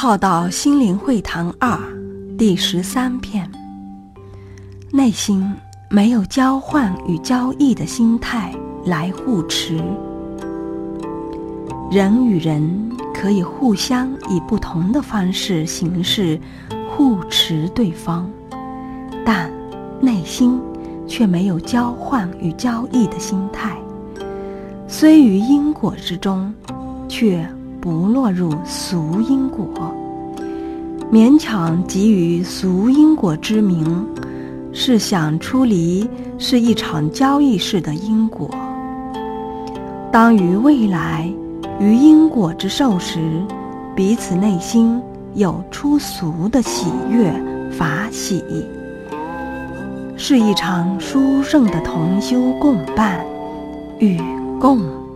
浩道心灵会堂二第十三篇：内心没有交换与交易的心态来互持。人与人可以互相以不同的方式形式互持对方，但内心却没有交换与交易的心态。虽于因果之中，却不落入俗因果。勉强给予俗因果之名，是想出离是一场交易式的因果。当于未来于因果之受时，彼此内心有出俗的喜悦法喜，是一场殊胜的同修共伴与共。